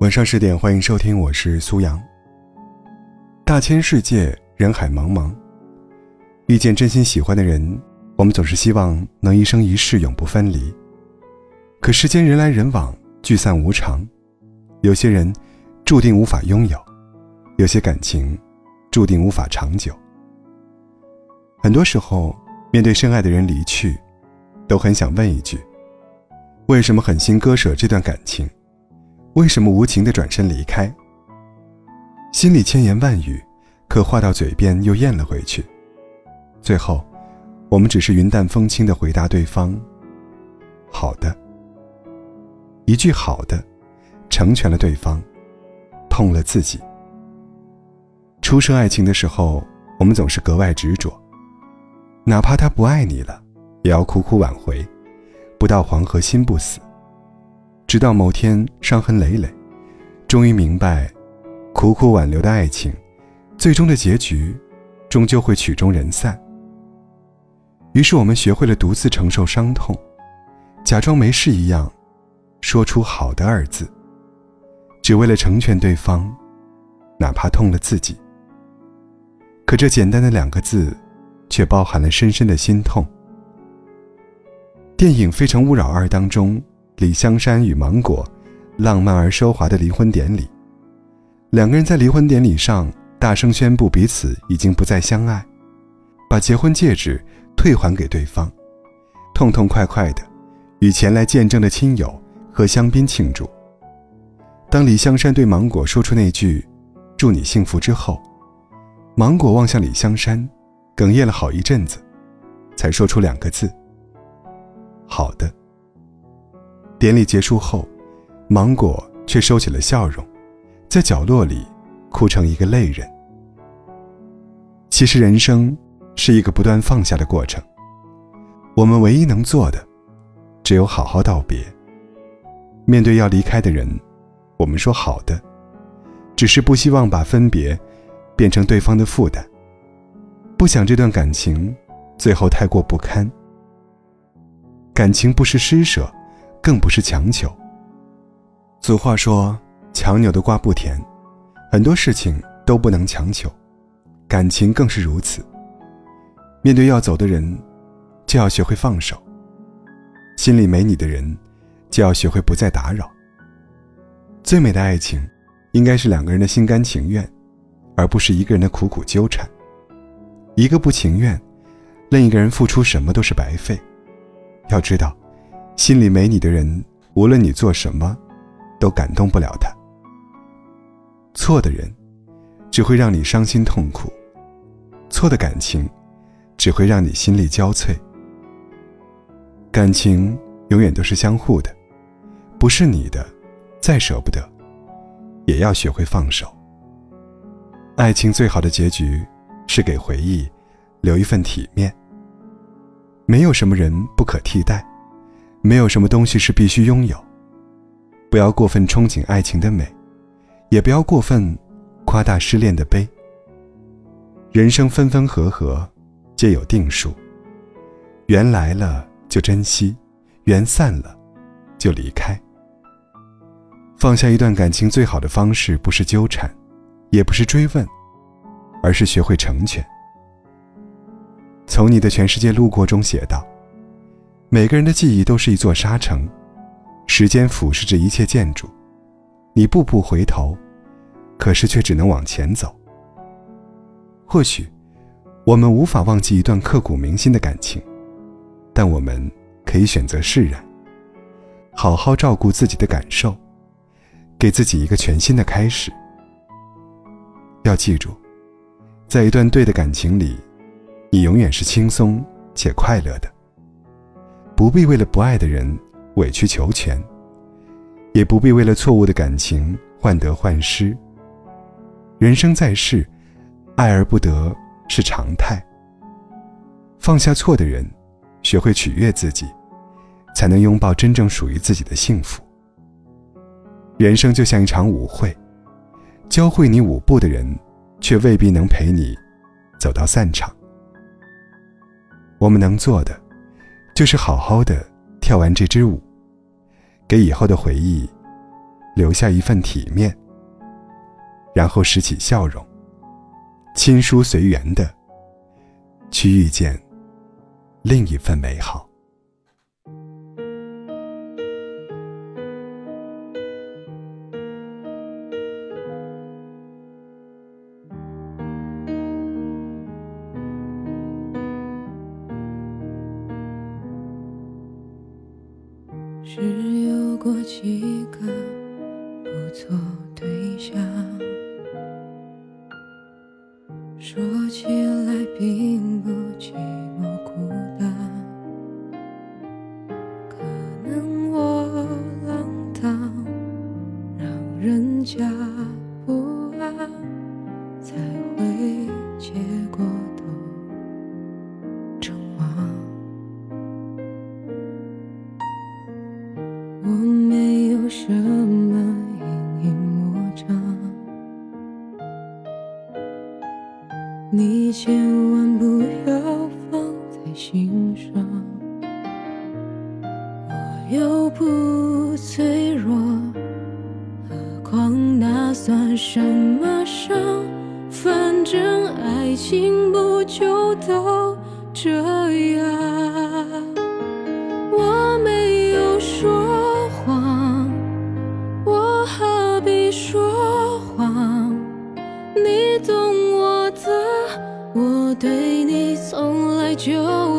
晚上十点，欢迎收听，我是苏阳。大千世界，人海茫茫，遇见真心喜欢的人，我们总是希望能一生一世永不分离。可世间人来人往，聚散无常，有些人注定无法拥有，有些感情注定无法长久。很多时候，面对深爱的人离去，都很想问一句：为什么狠心割舍这段感情？为什么无情的转身离开？心里千言万语，可话到嘴边又咽了回去。最后，我们只是云淡风轻的回答对方：“好的。”一句“好的”，成全了对方，痛了自己。初生爱情的时候，我们总是格外执着，哪怕他不爱你了，也要苦苦挽回，不到黄河心不死。直到某天伤痕累累，终于明白，苦苦挽留的爱情，最终的结局，终究会曲终人散。于是我们学会了独自承受伤痛，假装没事一样，说出“好的”二字，只为了成全对方，哪怕痛了自己。可这简单的两个字，却包含了深深的心痛。电影《非诚勿扰二》当中。李香山与芒果，浪漫而奢华的离婚典礼。两个人在离婚典礼上大声宣布彼此已经不再相爱，把结婚戒指退还给对方，痛痛快快的与前来见证的亲友和香槟庆祝。当李香山对芒果说出那句“祝你幸福”之后，芒果望向李香山，哽咽了好一阵子，才说出两个字：“好的。”典礼结束后，芒果却收起了笑容，在角落里哭成一个泪人。其实人生是一个不断放下的过程，我们唯一能做的，只有好好道别。面对要离开的人，我们说好的，只是不希望把分别变成对方的负担，不想这段感情最后太过不堪。感情不是施舍。更不是强求。俗话说：“强扭的瓜不甜。”很多事情都不能强求，感情更是如此。面对要走的人，就要学会放手；心里没你的人，就要学会不再打扰。最美的爱情，应该是两个人的心甘情愿，而不是一个人的苦苦纠缠。一个不情愿，另一个人付出什么都是白费。要知道。心里没你的人，无论你做什么，都感动不了他。错的人，只会让你伤心痛苦；错的感情，只会让你心力交瘁。感情永远都是相互的，不是你的，再舍不得，也要学会放手。爱情最好的结局，是给回忆留一份体面。没有什么人不可替代。没有什么东西是必须拥有。不要过分憧憬爱情的美，也不要过分夸大失恋的悲。人生分分合合，皆有定数。缘来了就珍惜，缘散了就离开。放下一段感情最好的方式，不是纠缠，也不是追问，而是学会成全。从你的全世界路过中写道。每个人的记忆都是一座沙城，时间腐蚀着一切建筑，你步步回头，可是却只能往前走。或许，我们无法忘记一段刻骨铭心的感情，但我们可以选择释然，好好照顾自己的感受，给自己一个全新的开始。要记住，在一段对的感情里，你永远是轻松且快乐的。不必为了不爱的人委曲求全，也不必为了错误的感情患得患失。人生在世，爱而不得是常态。放下错的人，学会取悦自己，才能拥抱真正属于自己的幸福。人生就像一场舞会，教会你舞步的人，却未必能陪你走到散场。我们能做的。就是好好的跳完这支舞，给以后的回忆留下一份体面，然后拾起笑容，亲疏随缘的去遇见另一份美好。只有过几个不错对象，说起来并你千万不要放在心上。我又不脆弱，何况那算什么伤？反正爱情不就都这样。对你从来就